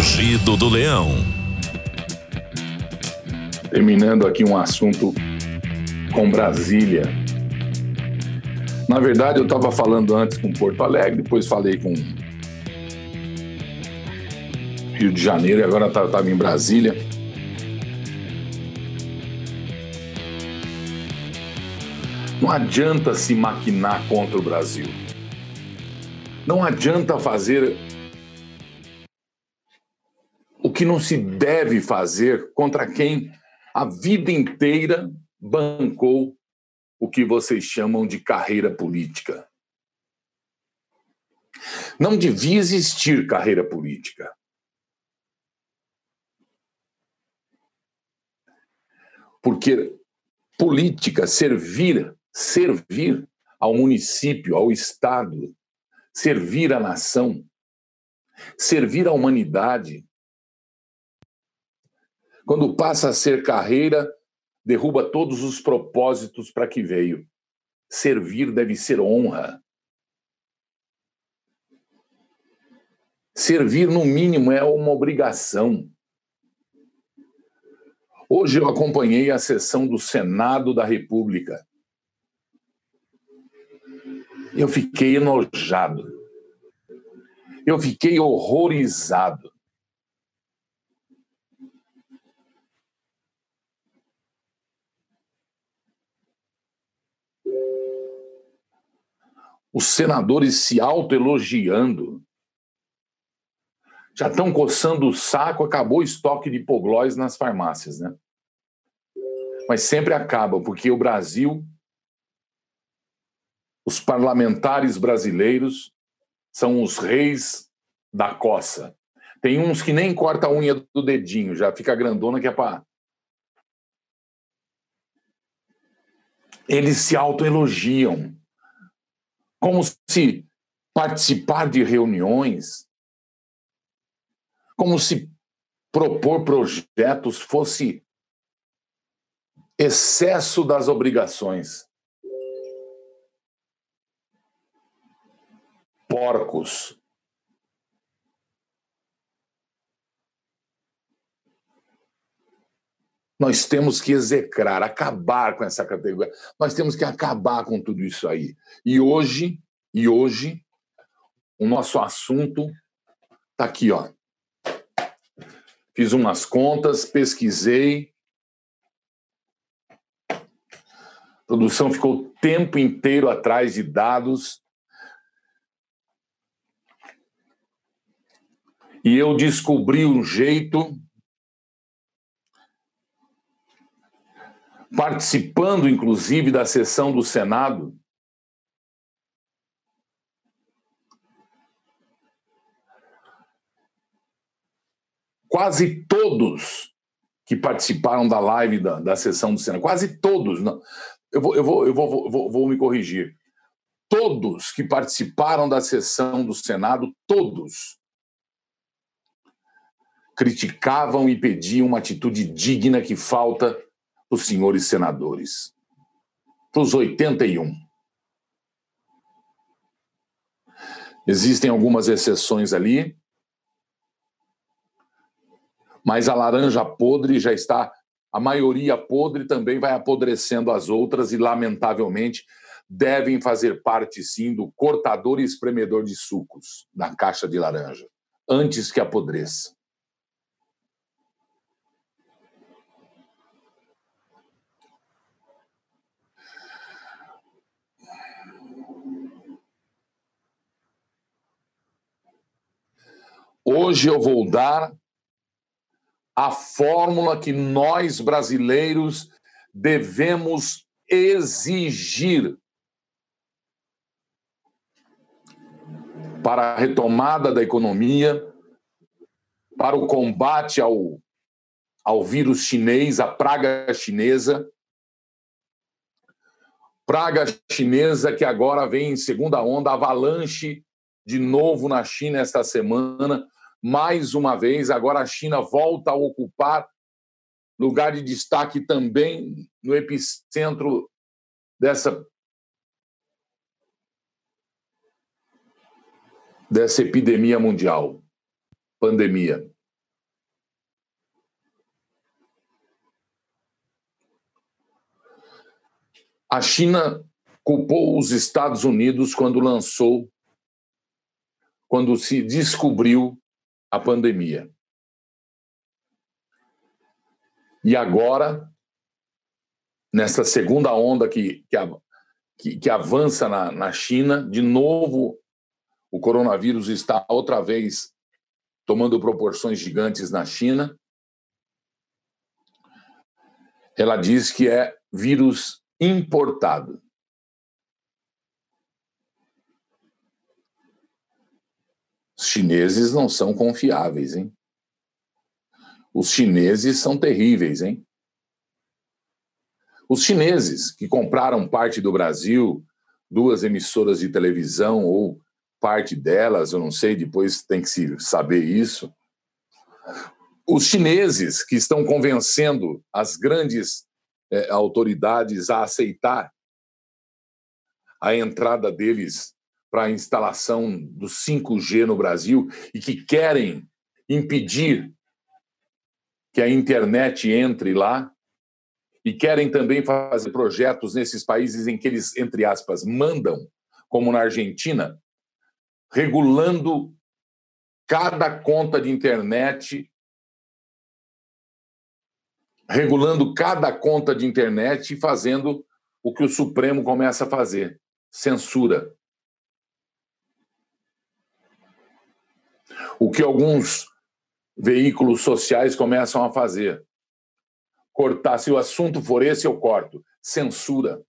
Rugido do Leão. Terminando aqui um assunto com Brasília. Na verdade, eu estava falando antes com Porto Alegre, depois falei com Rio de Janeiro e agora estava em Brasília. Não adianta se maquinar contra o Brasil. Não adianta fazer que não se deve fazer contra quem a vida inteira bancou o que vocês chamam de carreira política. Não devia existir carreira política. Porque política, servir, servir ao município, ao Estado, servir à nação, servir à humanidade. Quando passa a ser carreira, derruba todos os propósitos para que veio. Servir deve ser honra. Servir, no mínimo, é uma obrigação. Hoje eu acompanhei a sessão do Senado da República. Eu fiquei enojado. Eu fiquei horrorizado. Os senadores se autoelogiando. Já estão coçando o saco, acabou o estoque de hipoglós nas farmácias, né? Mas sempre acaba, porque o Brasil, os parlamentares brasileiros são os reis da coça. Tem uns que nem corta a unha do dedinho, já fica grandona que é para. Eles se autoelogiam como se participar de reuniões, como se propor projetos fosse excesso das obrigações. Porcos. Nós temos que execrar, acabar com essa categoria. Nós temos que acabar com tudo isso aí. E hoje, e hoje, o nosso assunto está aqui, ó. Fiz umas contas, pesquisei. A produção ficou o tempo inteiro atrás de dados. E eu descobri um jeito participando inclusive da sessão do Senado, quase todos que participaram da live da, da sessão do Senado, quase todos, não, eu, vou, eu, vou, eu vou, vou, vou me corrigir, todos que participaram da sessão do Senado, todos, criticavam e pediam uma atitude digna que falta os senhores senadores, para os 81. Existem algumas exceções ali, mas a laranja podre já está, a maioria podre também vai apodrecendo as outras e, lamentavelmente, devem fazer parte, sim, do cortador e espremedor de sucos da caixa de laranja, antes que apodreça. Hoje eu vou dar a fórmula que nós brasileiros devemos exigir para a retomada da economia, para o combate ao, ao vírus chinês, a praga chinesa. Praga chinesa que agora vem em segunda onda, avalanche de novo na China esta semana, mais uma vez, agora a China volta a ocupar lugar de destaque também no epicentro dessa dessa epidemia mundial, pandemia. A China culpou os Estados Unidos quando lançou, quando se descobriu a pandemia. E agora, nessa segunda onda que, que, que, que avança na, na China, de novo o coronavírus está outra vez tomando proporções gigantes na China. Ela diz que é vírus importado. Chineses não são confiáveis, hein? Os chineses são terríveis, hein? Os chineses que compraram parte do Brasil, duas emissoras de televisão ou parte delas, eu não sei, depois tem que se saber isso. Os chineses que estão convencendo as grandes é, autoridades a aceitar a entrada deles para a instalação do 5G no Brasil e que querem impedir que a internet entre lá, e querem também fazer projetos nesses países em que eles, entre aspas, mandam, como na Argentina, regulando cada conta de internet, regulando cada conta de internet e fazendo o que o Supremo começa a fazer: censura. O que alguns veículos sociais começam a fazer cortar. Se o assunto for esse, eu corto. Censura.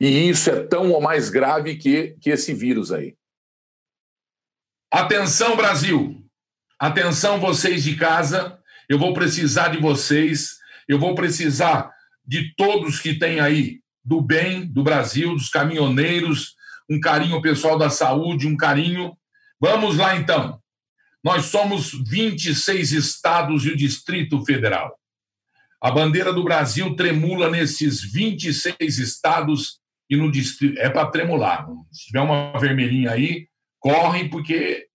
E isso é tão ou mais grave que, que esse vírus aí. Atenção, Brasil! Atenção, vocês de casa. Eu vou precisar de vocês. Eu vou precisar de todos que têm aí do bem do Brasil, dos caminhoneiros, um carinho pessoal da saúde, um carinho. Vamos lá, então. Nós somos 26 estados e o Distrito Federal. A bandeira do Brasil tremula nesses 26 estados e no distrito. É para tremular. Se tiver uma vermelhinha aí, corre, porque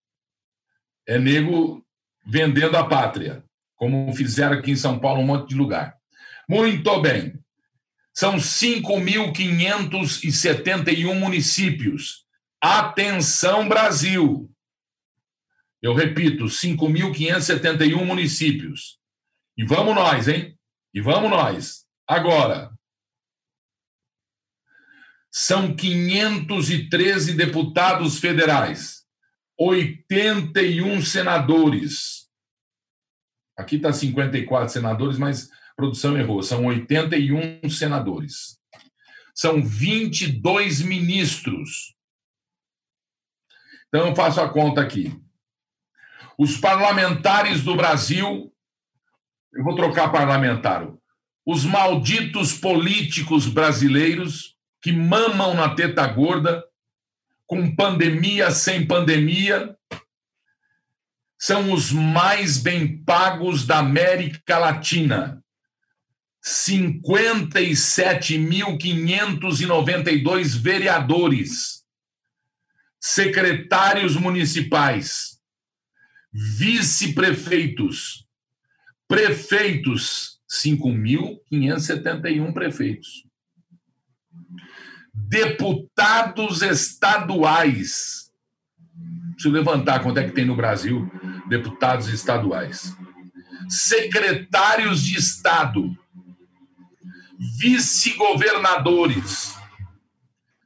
é nego vendendo a pátria, como fizeram aqui em São Paulo, um monte de lugar. Muito bem. São 5.571 municípios. Atenção, Brasil! Eu repito, 5.571 municípios. E vamos nós, hein? E vamos nós. Agora, são 513 deputados federais, 81 senadores. Aqui está 54 senadores, mas produção errou. São 81 senadores. São 22 ministros. Então, eu faço a conta aqui. Os parlamentares do Brasil, eu vou trocar parlamentar, os malditos políticos brasileiros que mamam na teta gorda, com pandemia, sem pandemia, são os mais bem pagos da América Latina. 57.592 vereadores, secretários municipais, vice-prefeitos, prefeitos, 5.571 prefeitos, deputados estaduais. Eu levantar quanto é que tem no Brasil deputados estaduais. Secretários de Estado, vice-governadores,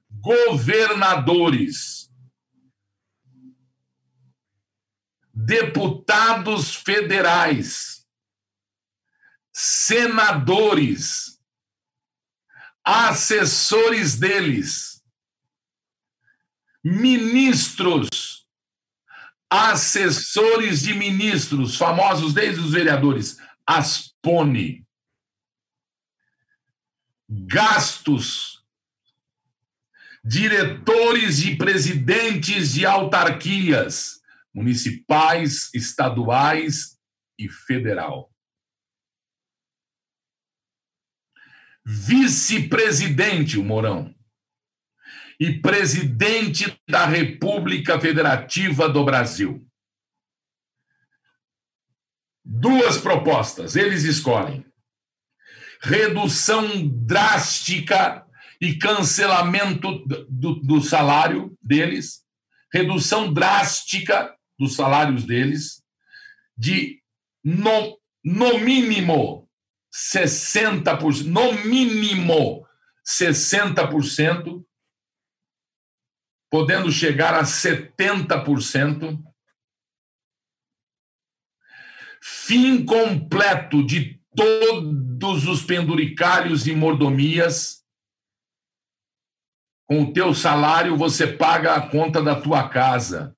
governadores. Deputados federais, senadores, assessores deles, ministros, assessores de ministros, famosos desde os vereadores, Aspone, gastos, diretores e presidentes de autarquias, municipais, estaduais e federal. Vice-presidente, o Mourão, e presidente da República Federativa do Brasil. Duas propostas, eles escolhem. Redução drástica e cancelamento do, do salário deles, redução drástica dos salários deles, de no, no mínimo 60%, no mínimo 60%, podendo chegar a 70%. Fim completo de todos os penduricários e mordomias. Com o teu salário, você paga a conta da tua casa.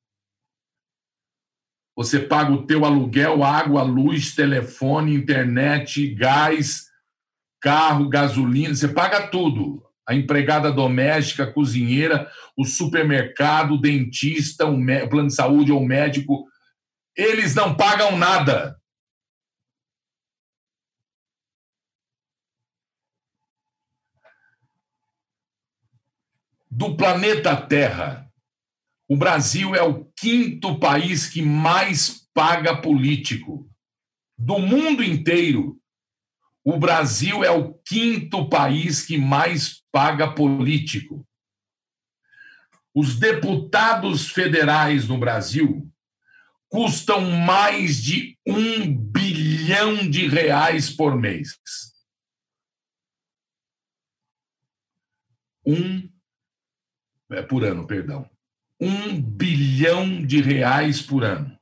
Você paga o teu aluguel, água, luz, telefone, internet, gás, carro, gasolina, você paga tudo. A empregada doméstica, a cozinheira, o supermercado, o dentista, o plano de saúde ou o médico, eles não pagam nada. Do planeta Terra, o Brasil é o quinto país que mais paga político. Do mundo inteiro, o Brasil é o quinto país que mais paga político. Os deputados federais no Brasil custam mais de um bilhão de reais por mês. Um é, por ano, perdão um bilhão de reais por ano.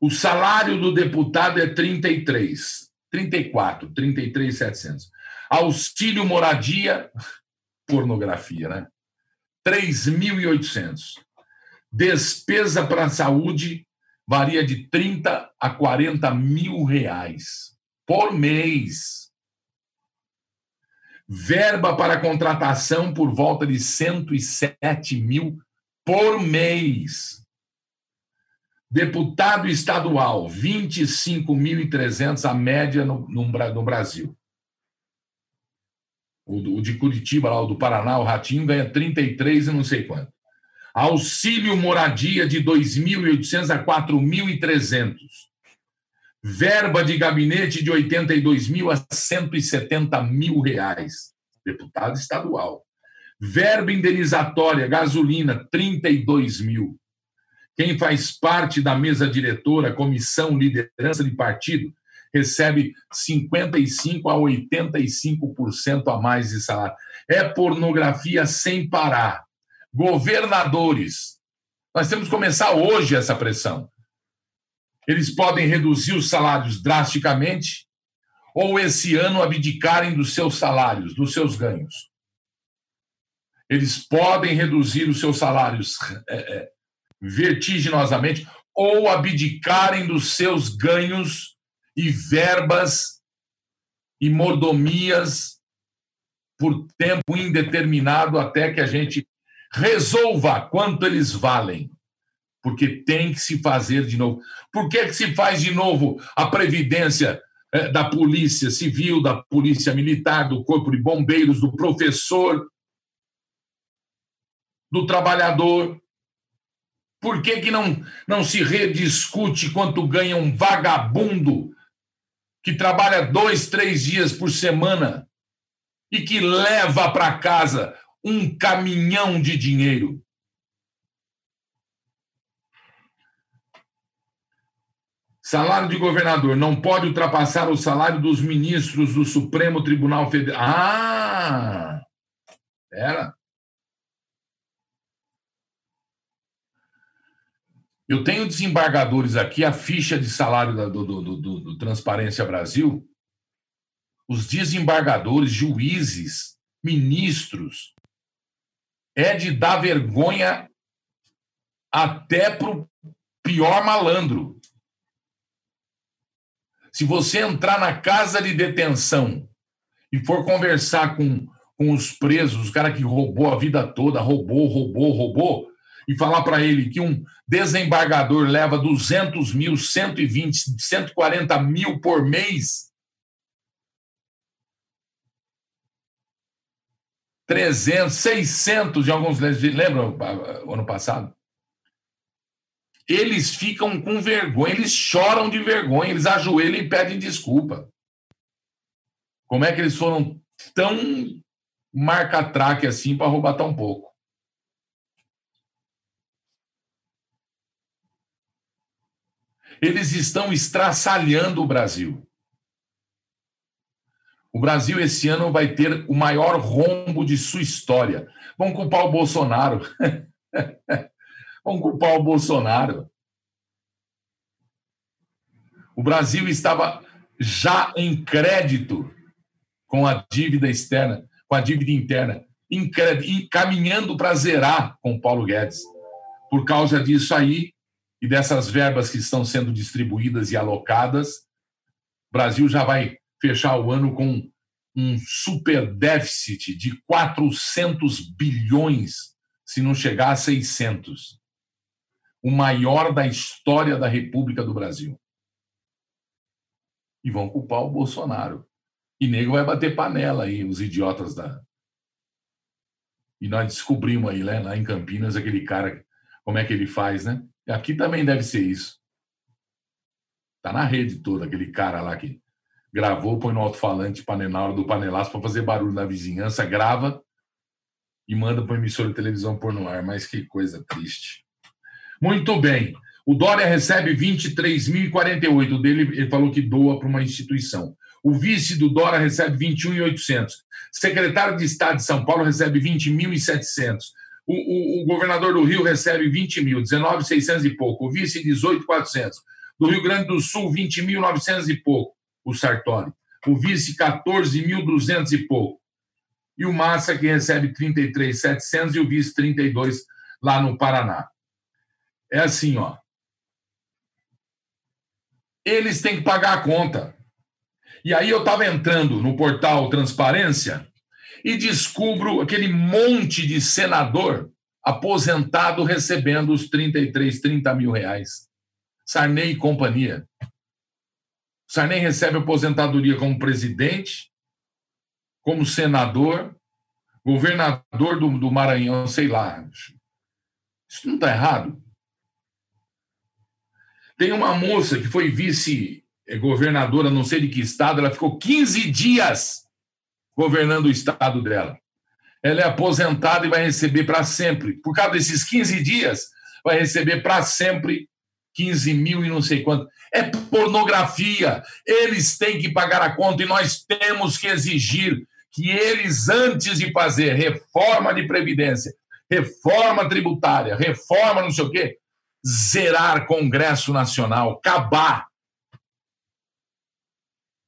O salário do deputado é 33, 34, 33,700. Auxílio moradia, pornografia, né? 3.800. Despesa para a saúde varia de 30 a 40 mil reais por mês. Verba para contratação por volta de 107 mil por mês. Deputado estadual, 25.300 a média no, no, no Brasil. O, o, de Curitiba, lá, o do Paraná, o Ratinho, ganha 33 e não sei quanto. Auxílio moradia de 2.800 a 4.300. Verba de gabinete de 82 mil a 170 mil reais. Deputado estadual. Verba indenizatória, gasolina, 32 mil. Quem faz parte da mesa diretora, comissão, liderança de partido, recebe 55% a 85% a mais de salário. É pornografia sem parar. Governadores. Nós temos que começar hoje essa pressão. Eles podem reduzir os salários drasticamente ou esse ano abdicarem dos seus salários, dos seus ganhos eles podem reduzir os seus salários é, é, vertiginosamente ou abdicarem dos seus ganhos e verbas e mordomias por tempo indeterminado até que a gente resolva quanto eles valem. Porque tem que se fazer de novo. Por que, que se faz de novo a previdência é, da polícia civil, da polícia militar, do corpo de bombeiros, do professor, do trabalhador? Por que, que não, não se rediscute quanto ganha um vagabundo que trabalha dois, três dias por semana e que leva para casa um caminhão de dinheiro? Salário de governador não pode ultrapassar o salário dos ministros do Supremo Tribunal Federal. Ah! Era. Eu tenho desembargadores aqui, a ficha de salário do, do, do, do Transparência Brasil. Os desembargadores, juízes, ministros, é de dar vergonha até para o pior malandro. Se você entrar na casa de detenção e for conversar com, com os presos, o cara que roubou a vida toda, roubou, roubou, roubou, e falar para ele que um desembargador leva 200 mil, 120, 140 mil por mês, 300, 600 de alguns, lembram o ano passado? Eles ficam com vergonha, eles choram de vergonha, eles ajoelham e pedem desculpa. Como é que eles foram tão marca-traque assim para roubar tão pouco? Eles estão estraçalhando o Brasil. O Brasil esse ano vai ter o maior rombo de sua história. Vão culpar o Bolsonaro. Vão culpar o Bolsonaro. O Brasil estava já em crédito com a dívida externa, com a dívida interna, caminhando para zerar com Paulo Guedes. Por causa disso aí e dessas verbas que estão sendo distribuídas e alocadas, o Brasil já vai fechar o ano com um super déficit de 400 bilhões, se não chegar a 600. O maior da história da República do Brasil. E vão culpar o Bolsonaro. E nego vai bater panela aí, os idiotas da. E nós descobrimos aí, né, lá em Campinas, aquele cara, como é que ele faz, né? Aqui também deve ser isso. Tá na rede toda, aquele cara lá que gravou, põe no alto-falante na hora do panelaço para fazer barulho na vizinhança, grava e manda para o emissor de televisão pôr no ar. Mas que coisa triste. Muito bem. O Dória recebe 23.048. O dele, ele falou que doa para uma instituição. O vice do Dória recebe 21.800. Secretário de Estado de São Paulo recebe 20.700. O, o, o, governador do Rio recebe 20 mil, 19,600 e pouco. O vice, 18,400. Do Rio Grande do Sul, 20.900 e pouco o Sartori. O vice, 14.200 e pouco. E o Massa, que recebe 33.700 e o vice, 32 lá no Paraná. É assim, ó. Eles têm que pagar a conta. E aí eu estava entrando no portal Transparência e descubro aquele monte de senador aposentado recebendo os 33, 30 mil reais. Sarney e companhia. Sarney recebe aposentadoria como presidente, como senador, governador do, do Maranhão, sei lá. Isso não está errado? Tem uma moça que foi vice-governadora, não sei de que estado, ela ficou 15 dias governando o estado dela. Ela é aposentada e vai receber para sempre. Por causa desses 15 dias, vai receber para sempre 15 mil e não sei quanto. É pornografia. Eles têm que pagar a conta e nós temos que exigir que eles, antes de fazer reforma de previdência, reforma tributária, reforma não sei o quê, zerar Congresso Nacional, acabar.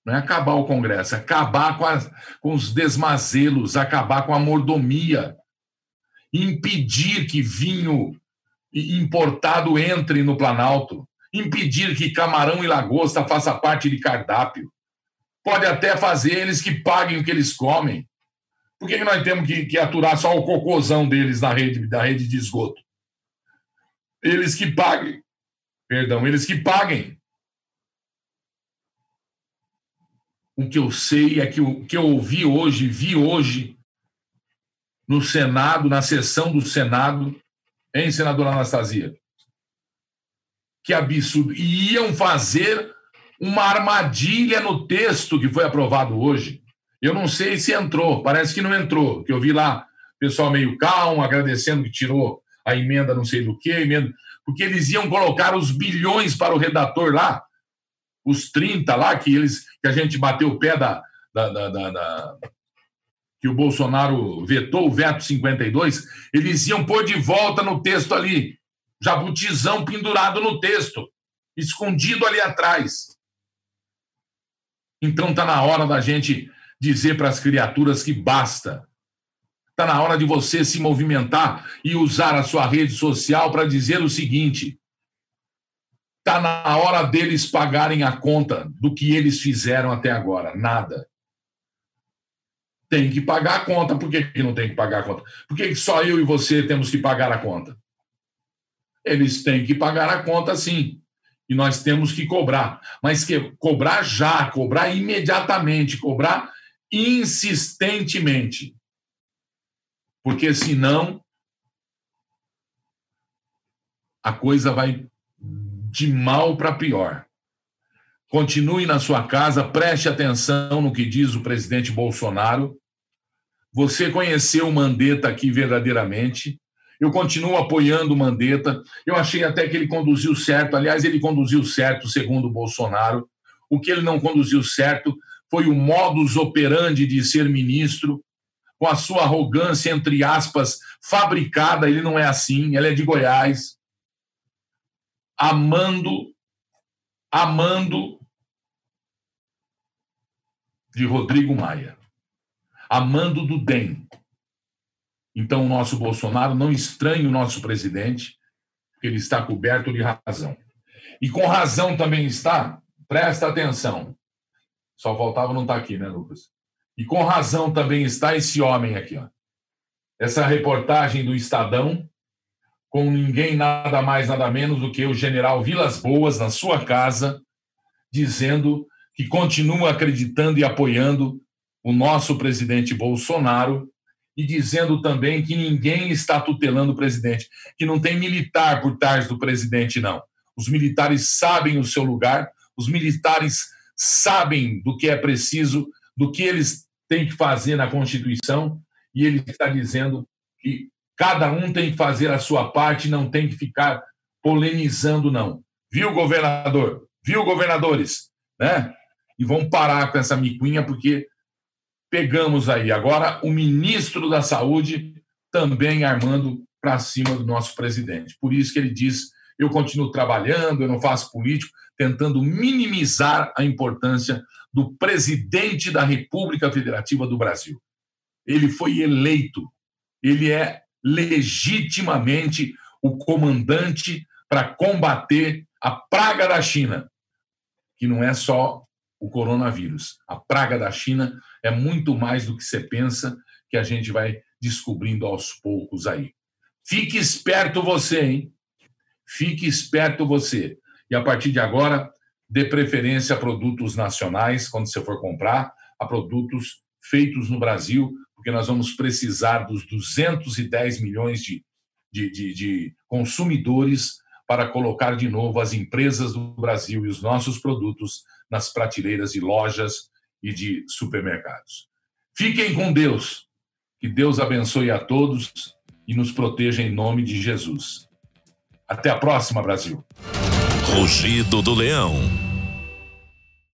Não é acabar o Congresso, é acabar com, as, com os desmazelos, acabar com a mordomia, impedir que vinho importado entre no Planalto, impedir que camarão e lagosta faça parte de cardápio. Pode até fazer eles que paguem o que eles comem. Por que, que nós temos que, que, aturar só o cocôzão deles na rede, da rede de esgoto? Eles que paguem. Perdão, eles que paguem. O que eu sei é que o que eu ouvi hoje, vi hoje, no Senado, na sessão do Senado, Hein, senadora Anastasia? Que absurdo. E iam fazer uma armadilha no texto que foi aprovado hoje. Eu não sei se entrou, parece que não entrou, que eu vi lá pessoal meio calmo, agradecendo que tirou a emenda não sei do que, emenda, porque eles iam colocar os bilhões para o redator lá, os 30 lá, que eles que a gente bateu o pé da, da, da, da que o Bolsonaro vetou, o veto 52, eles iam pôr de volta no texto ali, jabutizão pendurado no texto, escondido ali atrás. Então está na hora da gente dizer para as criaturas que basta. Está na hora de você se movimentar e usar a sua rede social para dizer o seguinte: está na hora deles pagarem a conta do que eles fizeram até agora. Nada tem que pagar a conta. Por que, que não tem que pagar a conta? Por que, que só eu e você temos que pagar a conta? Eles têm que pagar a conta, sim. E nós temos que cobrar. Mas que cobrar já, cobrar imediatamente, cobrar insistentemente. Porque senão a coisa vai de mal para pior. Continue na sua casa, preste atenção no que diz o presidente Bolsonaro. Você conheceu o Mandetta aqui verdadeiramente. Eu continuo apoiando o Mandetta. Eu achei até que ele conduziu certo. Aliás, ele conduziu certo, segundo o Bolsonaro. O que ele não conduziu certo foi o modus operandi de ser ministro, com a sua arrogância, entre aspas, fabricada. Ele não é assim, ela é de Goiás. Amando, amando de Rodrigo Maia. Amando do DEM. Então, o nosso Bolsonaro não estranha o nosso presidente, ele está coberto de razão. E com razão também está, presta atenção. Só faltava não estar aqui, né, Lucas? E com razão também está esse homem aqui, ó. Essa reportagem do Estadão, com ninguém nada mais, nada menos do que o general Vilas Boas na sua casa, dizendo que continua acreditando e apoiando o nosso presidente Bolsonaro e dizendo também que ninguém está tutelando o presidente, que não tem militar por trás do presidente, não. Os militares sabem o seu lugar, os militares sabem do que é preciso, do que eles têm que fazer na Constituição, e ele está dizendo que cada um tem que fazer a sua parte, não tem que ficar polemizando, não. Viu, governador? Viu, governadores? Né? E vão parar com essa miquinha, porque pegamos aí. Agora, o ministro da Saúde também armando para cima do nosso presidente. Por isso que ele diz: eu continuo trabalhando, eu não faço político, tentando minimizar a importância do presidente da República Federativa do Brasil. Ele foi eleito, ele é legitimamente o comandante para combater a praga da China, que não é só o coronavírus. A praga da China é muito mais do que você pensa, que a gente vai descobrindo aos poucos aí. Fique esperto você, hein? Fique esperto você. E a partir de agora, dê preferência a produtos nacionais quando você for comprar, a produtos feitos no Brasil, porque nós vamos precisar dos 210 milhões de, de, de, de consumidores para colocar de novo as empresas do Brasil e os nossos produtos nas prateleiras de lojas e de supermercados. Fiquem com Deus. Que Deus abençoe a todos e nos proteja em nome de Jesus. Até a próxima, Brasil. Rugido do Leão.